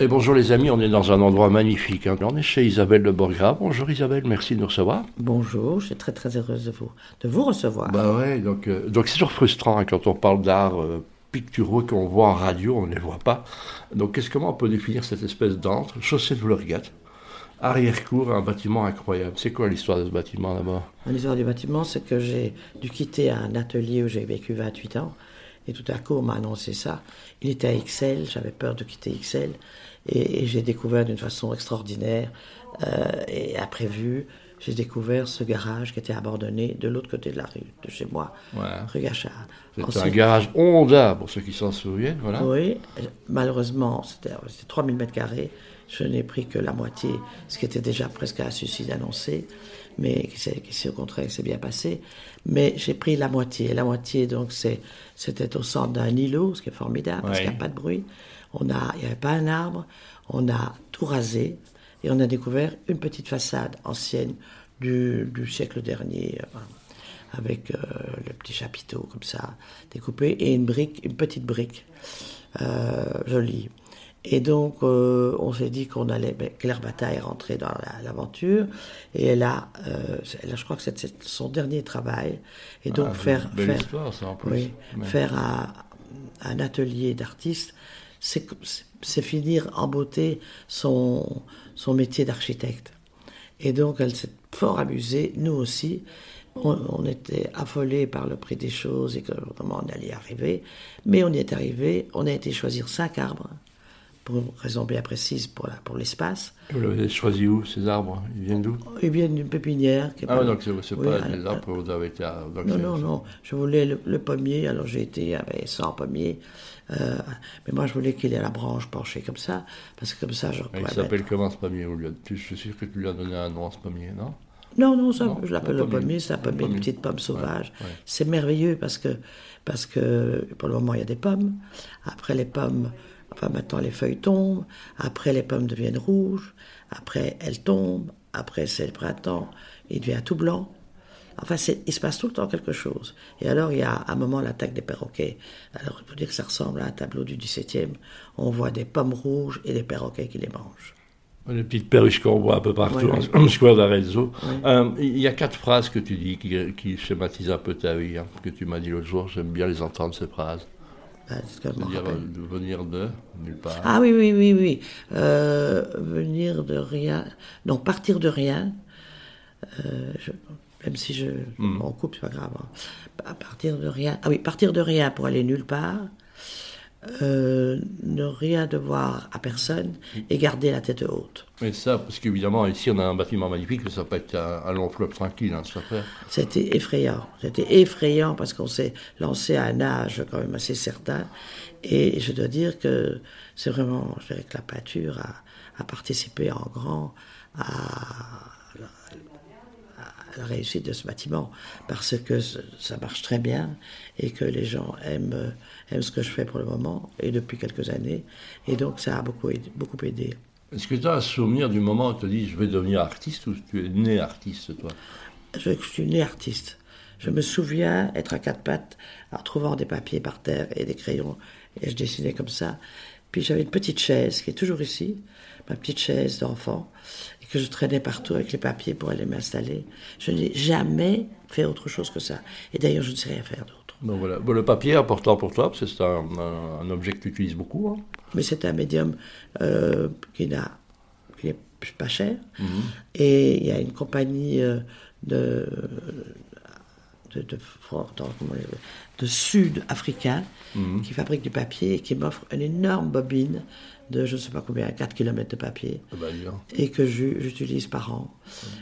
Et bonjour les amis, on est dans un endroit magnifique. hein. On est chez Isabelle de Borgra. Bonjour Isabelle, merci de nous recevoir. Bonjour, je suis très très heureuse de vous, de vous recevoir. Bah ouais, donc euh, donc c'est toujours frustrant hein, quand on parle d'art euh, picturaux qu'on voit en radio, on ne les voit pas. Donc qu'est-ce comment on peut définir cette espèce d'antre, chaussée de Vlorgat, arrière-cour, un bâtiment incroyable. C'est quoi l'histoire de ce bâtiment d'abord L'histoire du bâtiment, c'est que j'ai dû quitter un atelier où j'ai vécu 28 ans. Et tout à coup, on m'a annoncé ça. Il était à XL, j'avais peur de quitter XL. Et, et j'ai découvert d'une façon extraordinaire euh, et imprévue, j'ai découvert ce garage qui était abandonné de l'autre côté de la rue, de chez moi, rue Gachard. C'est un garage Honda, pour ceux qui s'en souviennent, voilà. Oui, malheureusement, c'était c'était 3000 mètres carrés. Je n'ai pris que la moitié, ce qui était déjà presque un suicide annoncé, mais qui s'est, au contraire s'est bien passé. Mais j'ai pris la moitié. La moitié, donc, c'était au centre d'un îlot, ce qui est formidable, parce Ouais. qu'il n'y a pas de bruit. On a, il n'y avait pas un arbre. On a tout rasé et on a découvert une petite façade ancienne du, du siècle dernier. euh, avec euh, le petit chapiteau comme ça découpé et une brique, une petite brique euh, jolie. Et donc euh, on s'est dit qu'on allait, ben, Claire Bataille est rentrée dans la- l'aventure et elle a, euh, elle a, je crois que c'est son dernier travail et donc Ah, faire, belle faire, histoire, ça, en plus. oui, faire un, un atelier d'artiste, c'est finir en beauté son, son métier d'architecte. Et donc, elle s'est fort amusée, nous aussi. On, on était affolés par le prix des choses et que vraiment on allait y arriver. Mais on y est arrivé. On a été choisir cinq arbres, pour une raison bien précise pour la- pour l'espace. Vous l'avez choisi où, ces arbres? Ils viennent d'où? Ils viennent d'une pépinière. Qui est Ah, pas- donc c'est c'est Oui, pas des arbres où vous avez été... à- donc non, c'est- non, non. Je voulais le, le pommier, alors j'ai été avec 100 pommiers. Euh, mais moi, je voulais qu'il ait la branche penchée comme ça, parce que comme ça, je pourrais Il mettre- s'appelle comment ce pommier Je suis sûr que tu lui as donné un nom à ce pommier, non? Non, non, ça, Non, je l'appelle le pommier. c'est un pommier, une petite pomme sauvage. ouais. C'est merveilleux parce que, parce que pour le moment, il y a des pommes. Après, les pommes, enfin maintenant, les feuilles tombent. Après, les pommes deviennent rouges. Après, elles tombent. Après, c'est le printemps. Il devient tout blanc. Enfin, c'est- il se passe tout le temps quelque chose. Et alors, il y a à un moment l'attaque des perroquets. Alors, il faut dire que ça ressemble à un tableau du XVIIe. On voit des pommes rouges et des perroquets qui les mangent. Les petites perruches qu'on voit un peu partout, en square d'Arezzo. Euh, il y a quatre phrases que tu dis qui, qui schématisent un peu ta vie, hein, que tu m'as dit l'autre jour. J'aime bien les entendre, ces phrases. C'est ce que je m'en C'est-à-dire rappelle. euh, de venir de nulle part. Ah oui, oui, oui, oui. Euh, venir de rien. Non, partir de rien. Euh, je- même si je. On coupe, c'est pas grave. hein. À partir de rien. Ah oui, partir de rien pour aller nulle part. Euh, ne rien devoir à personne et garder la tête haute. Mais ça, parce qu'évidemment, ici, on a un bâtiment magnifique, mais ça peut être un, un long fleuve tranquille, hein, cette affaire. C'était effrayant. C'était effrayant parce qu'on s'est lancé à un âge quand même assez certain. Et je dois dire que c'est vraiment, je dirais que la peinture a, a participé en grand à la, réussite de ce bâtiment parce que ça marche très bien et que les gens aiment, aiment ce que je fais pour le moment et depuis quelques années. Et donc ça a beaucoup aidé. Beaucoup aidé. Est-ce que tu as un souvenir du moment où tu te dis je vais devenir artiste ou tu es né artiste, toi? Je, je suis né artiste. Je me souviens être à quatre pattes en trouvant des papiers par terre et des crayons et je dessinais comme ça. Puis j'avais une petite chaise qui est toujours ici, ma petite chaise d'enfant, que je traînais partout avec les papiers pour aller m'installer. Je n'ai jamais fait autre chose que ça. Et d'ailleurs, je ne sais rien faire d'autre. Donc voilà. Bon, le papier est important pour toi, parce que c'est un, un- un objet que tu utilises beaucoup. hein. Mais c'est un médium euh, qui n'a pas cher. Et il y a une compagnie euh, de, de, sud-africain qui fabrique du papier et qui m'offre une énorme bobine de je ne sais pas combien, 4 km de papier. Ah bah. Et que j'u- j'utilise par an.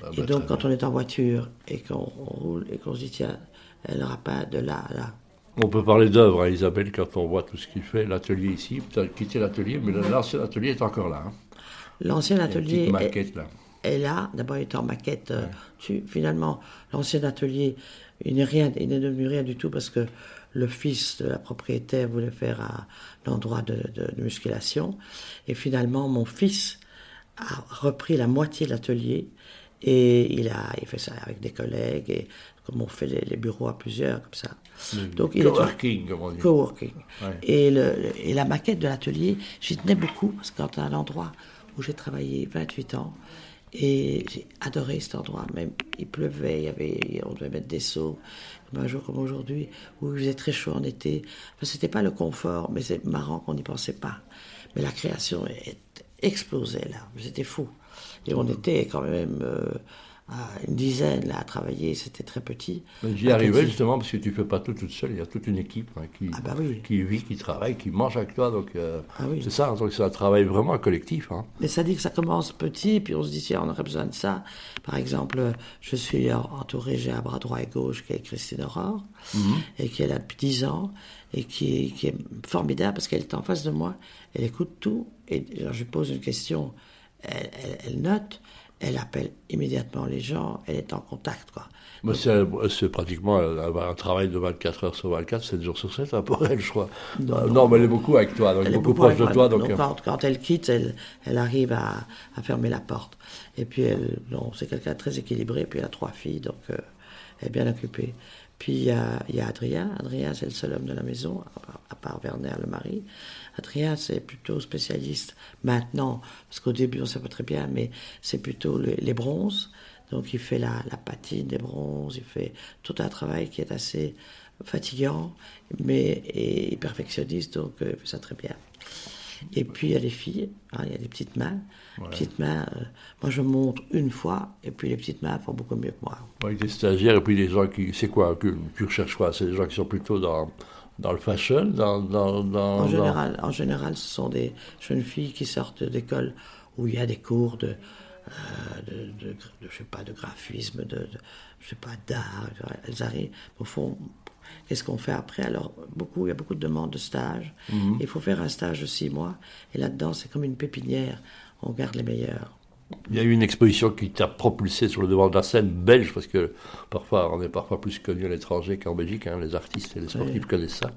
bah, et très donc, quand on est en voiture et qu'on on roule et qu'on se dit, tiens, elle n'aura pas de là à là. On peut parler d'œuvre, hein, Isabelle, quand on voit tout ce qu'il fait. L'atelier ici, tu as quitté l'atelier, mais l'ancien atelier est encore là. hein. L'ancien Il y a une atelier. petite est- maquette là. Est là, d'abord il était en maquette. euh, tu- finalement, l'ancien atelier, il n'est rien, il n'est devenu rien du tout parce que le fils de la propriétaire voulait faire un, endroit de, de- de musculation. Et finalement, mon fils a repris la moitié de l'atelier Et il a il fait ça avec des collègues, et comme on fait les, bureaux à plusieurs, comme ça. Donc, il coworking, comme on dit. Coworking. Et, le, et la maquette de l'atelier, j'y tenais beaucoup, parce que quand un endroit où j'ai travaillé 28 ans, et j'ai adoré cet endroit. Même il pleuvait, il y avait, on devait mettre des seaux, un jour comme aujourd'hui, où il faisait très chaud en été. Enfin, c'était pas le confort, mais c'est marrant qu'on n'y pensait pas. Mais la création explosait là, c'était fou. Et on était quand même euh, une dizaine là, à travailler, c'était très petit. J'y arrivais justement parce que tu ne fais pas tout toute seule, il y a toute une équipe hein, qui, ah bah qui vit, qui travaille, qui mange avec toi. Donc euh, ah c'est ça, donc c'est un travail vraiment collectif. Hein. Mais ça dit que ça commence petit, puis on se dit si on aurait besoin de ça. Par exemple, je suis entouré, j'ai un bras droit et gauche qui est Christine Aurore, mhm. et qui est là depuis 10 ans, et qui, qui est formidable parce qu'elle est en face de moi, elle écoute tout, et je lui pose une question, elle note, elle appelle immédiatement les gens, elle est en contact. Quoi. Moi, c'est pratiquement un travail de 24 heures sur 24, 7 jours sur 7 hein, pour elle, je crois. Non, mais elle est beaucoup avec toi, donc elle est beaucoup, proche de toi. Donc, euh. quand, elle quitte, elle, elle arrive à, à, fermer la porte. Et puis, elle, c'est quelqu'un très équilibré, puis elle a trois filles, donc euh, elle est bien occupée. Puis il y a, y a Adrien. Adrien, c'est le seul homme de la maison, à part Werner, le mari. Adrien, c'est plutôt spécialiste maintenant, parce qu'au début, on ne sait pas très bien, mais c'est plutôt les bronzes. Donc, il fait la, patine des bronzes, il fait tout un travail qui est assez fatigant, mais et perfectionniste, donc euh, il fait ça très bien. Et puis il y a les filles, hein, il y a des petites mains. Petites mains, euh, moi je montre une fois, et puis les petites mains font beaucoup mieux que moi. Avec des stagiaires, et puis des gens qui. C'est quoi que tu recherches quoi? C'est des gens qui sont plutôt dans, dans le fashion dans, dans, dans en, général, en général, ce sont des jeunes filles qui sortent d'école où il y a des cours de. Euh, de, de, je sais pas, de graphisme, de, de je sais pas, d'art. Elles arrivent, au fond, Qu'est-ce qu'on fait après? Alors, beaucoup, il y a beaucoup de demandes de stage. Mhm. Il faut faire un stage de six mois. Et là-dedans, c'est comme une pépinière. On garde les meilleurs. Il y a eu une exposition qui t'a propulsé sur le devant de la scène belge, parce que parfois, on est parfois plus connu à l'étranger qu'en Belgique. Hein. les artistes et les sportifs connaissent ça.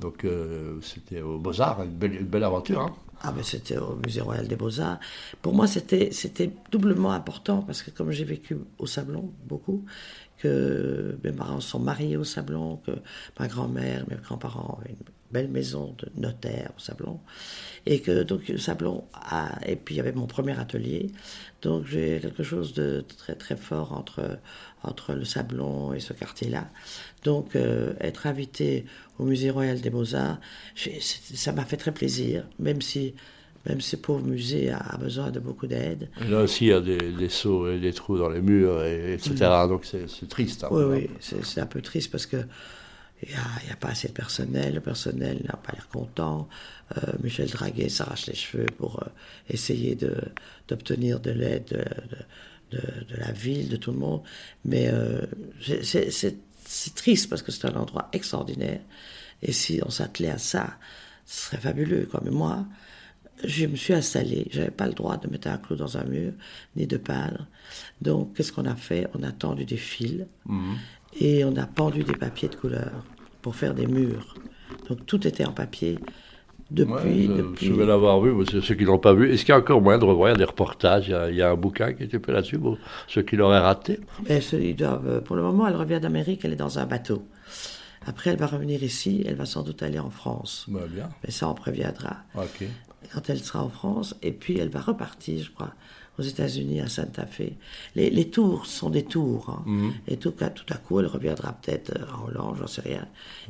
Donc, euh, c'était au Beaux-Arts, une belle, aventure. Hein. Ah, mais c'était au Musée Royal des Beaux-Arts. Pour moi, c'était doublement important, parce que comme j'ai vécu au Sablon beaucoup, que mes parents sont mariés au Sablon, que ma grand-mère, mes grands-parents avaient une belle maison de notaire au Sablon, et que donc Sablon a, et puis il y avait mon premier atelier, donc j'ai quelque chose de très très fort entre entre le Sablon et ce quartier-là. Donc euh, être invité au Musée Royal des Beaux-Arts, ça m'a fait très plaisir, même si même ce pauvre musée a, besoin de beaucoup d'aide. Là aussi, il y a des, des sauts et des trous dans les murs, et, etc. Donc c'est triste. Hein, oui, oui, c'est un peu triste parce que il n'y a, pas assez de personnel, le personnel n'a pas l'air content. Euh, Michel Draguet s'arrache les cheveux pour euh, essayer d'obtenir de, l'aide de, de, la ville, de tout le monde. Mais euh, c'est triste parce que c'est un endroit extraordinaire. Et si on s'attelait à ça, ce serait fabuleux. Quoi. Mais moi, je me suis installée. J'avais pas le droit de mettre un clou dans un mur, ni de peindre. Donc, qu'est-ce qu'on a fait? On a tendu des fils mhm. et on a pendu des papiers de couleur pour faire des murs. Donc, tout était en papier. Depuis, je, vais l'avoir vu, ceux qui ne l'ont pas vu. Est-ce qu'il y a encore moyen de revoir des reportages? Il y, a, un bouquin qui était fait là-dessus pour ceux qui l'auraient raté Mais ils doivent, Pour le moment, elle revient d'Amérique, elle est dans un bateau. Après, elle va revenir ici, elle va sans doute aller en France. Bah, bien. Mais ça, on préviendra. Ok quand elle sera en France, et puis elle va repartir, je crois, aux États-Unis, à Santa Fe. Les, les, tours sont des tours, hein. mhm. et tout, à, tout à coup, elle reviendra peut-être euh, en Hollande, j'en sais rien.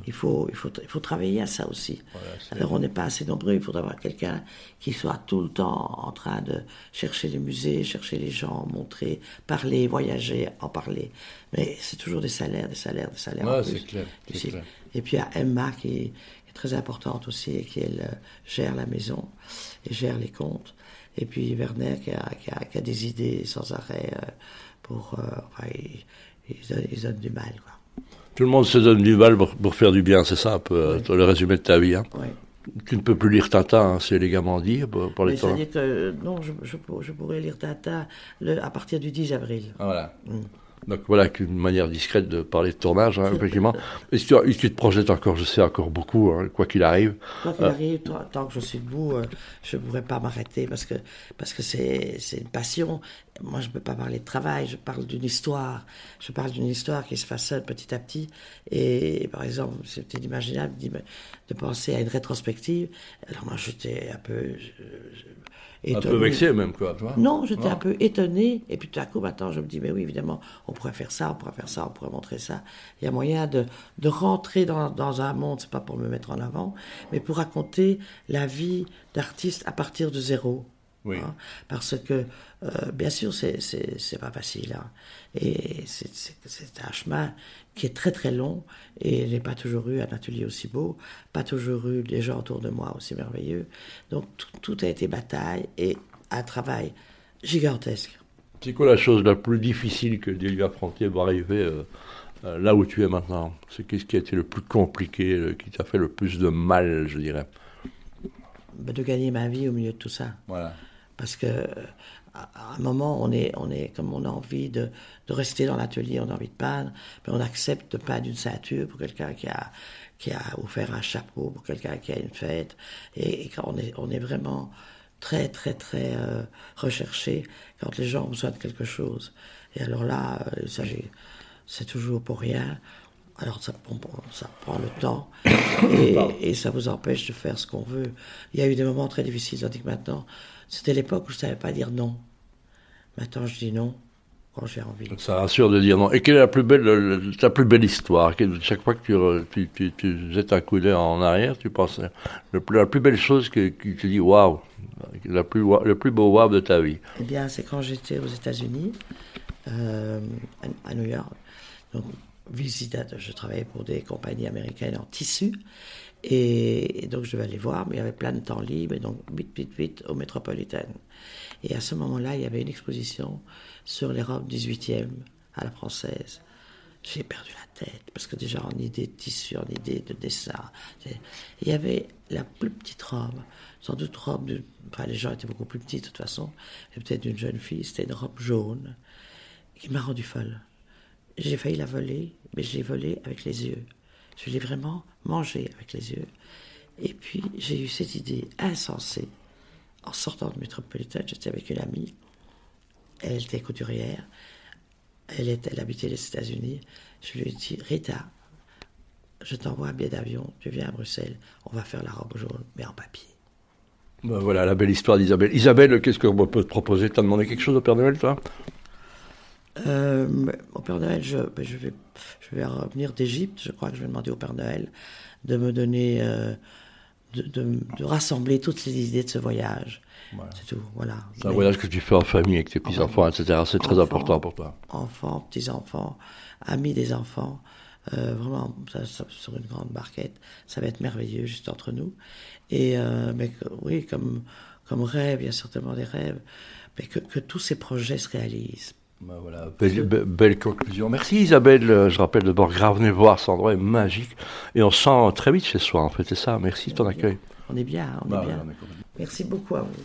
Il faut, il, faut, il faut travailler à ça aussi. Alors on n'est pas assez nombreux, il faudra avoir quelqu'un qui soit tout le temps en train de chercher les musées, chercher les gens, montrer, parler, voyager, en parler. Mais c'est toujours des salaires, des salaires, des salaires. Ouais, c'est clair, Et puis il y a Emma qui, très importante aussi, et qui elle, gère la maison et gère les comptes. Et puis Werner qui a, qui a, des idées sans arrêt euh, pour... Euh, enfin, ils, donnent, du mal. Quoi. Tout le monde se donne du mal pour, faire du bien, c'est ça un peu le résumé de ta vie. Hein. Tu ne peux plus lire Tintin, hein, c'est élégamment dit pour, les temps. C'est-à-dire que non, je, je, pourrais lire Tintin le, à partir du 10 avril. Ah, voilà. Mm. Donc voilà, une manière discrète de parler de tournage, hein, effectivement. Et tu, tu, te projettes encore, je sais, encore beaucoup, hein, quoi qu'il arrive. Quoi qu'il euh, arrive, tant que je suis debout, euh, je ne pourrais pas m'arrêter parce que parce que c'est une passion. Moi, je ne peux pas parler de travail, je parle d'une histoire. Je parle d'une histoire qui se façonne petit à petit. Et par exemple, c'était inimaginable de penser à une rétrospective. Alors moi, j'étais un peu... Un peu vexé même, quoi. non, j'étais un peu étonné. Et puis tout à coup, maintenant, je me dis, mais oui, évidemment, on pourrait faire ça, on pourrait faire ça, on pourrait montrer ça. Il y a moyen de, de rentrer dans, dans un monde, c'est pas pour me mettre en avant, mais pour raconter la vie d'artiste à partir de zéro. Oui. Hein. parce que, euh, bien sûr, c'est pas facile. Hein. et c'est un chemin qui est très très long. Et j'ai pas toujours eu un atelier aussi beau, pas toujours eu des gens autour de moi aussi merveilleux. Donc tout, a été bataille et un travail gigantesque. C'est quoi la chose la plus difficile que Dieu lui a affronter pour arriver euh, euh, là où tu es maintenant? C'est qu'est-ce qui a été le plus compliqué, qui t'a fait le plus de mal, je dirais? Ben, De gagner ma vie au milieu de tout ça. Voilà. Parce que à un moment, on est, on est comme on a envie de, de rester dans l'atelier, on a envie de peindre, mais on accepte de peindre une ceinture pour quelqu'un qui a, qui a offert un chapeau, pour quelqu'un qui a une fête. Et, quand on est, on est vraiment très, très, très euh, recherché quand les gens ont besoin de quelque chose. Et alors là, euh, c'est toujours pour rien. Alors ça, ça prend le temps et, et, ça vous empêche de faire ce qu'on veut. Il y a eu des moments très difficiles, tandis que maintenant, c'était l'époque où je ne savais pas dire non. Maintenant, je dis non quand j'ai envie. Ça rassure de dire non. Et quelle est la plus belle, ta plus belle histoire? Chaque fois que tu, tu, tu, jettes un coup d'œil en arrière, tu penses le, la plus belle chose que, tu dis waouh, le plus beau waouh de ta vie? Eh bien, c'est quand j'étais aux États-Unis, euh, à, New York. Donc, visite, je travaillais pour des compagnies américaines en tissu. Et, donc je devais aller voir, mais il y avait plein de temps libre, et donc vite, vite, vite au Métropolitain. Et à ce moment-là, il y avait une exposition sur les robes 18e à la française. J'ai perdu la tête, parce que déjà en idée de tissu, en idée de dessin, il y avait la plus petite robe, sans doute robe de... Enfin, les gens étaient beaucoup plus petits de toute façon, peut-être d'une jeune fille, c'était une robe jaune, qui m'a rendu folle. J'ai failli la voler, mais j'ai volé avec les yeux. Je l'ai vraiment mangé avec les yeux. Et puis j'ai eu cette idée insensée. En sortant de Métropolitain, j'étais avec une amie. Elle était couturière. Elle habitait les États-Unis. Je lui ai dit Rita, je t'envoie un billet d'avion. Tu viens à Bruxelles. On va faire la robe jaune, mais en papier. Ben voilà la belle histoire d'Isabelle. Isabelle, qu'est-ce qu'on peut te proposer T'as demandé quelque chose au Père Noël, toi? Euh, au Père Noël, je, ben, je, vais, je vais revenir d'Égypte. Je crois que je vais demander au Père Noël de me donner, euh, de, de, rassembler toutes les idées de ce voyage. C'est tout, voilà. C'est un voyage que tu fais en famille avec tes petits-enfants, etc. C'est très important pour toi. Enfants, petits-enfants, amis des enfants. Euh, vraiment, sur une grande barquette. Ça va être merveilleux juste entre nous. Et euh, mais oui, comme, comme rêve, il y a certainement des rêves, mais que, que tous ces projets se réalisent. Ben voilà, belle, conclusion. Merci Isabelle. Je rappelle d'abord, grave, venez voir, cet endroit est magique. Et on sent très vite chez soi, en fait, c'est ça. Merci de ton accueil. On est bien, on est bah bien. Merci beaucoup à vous.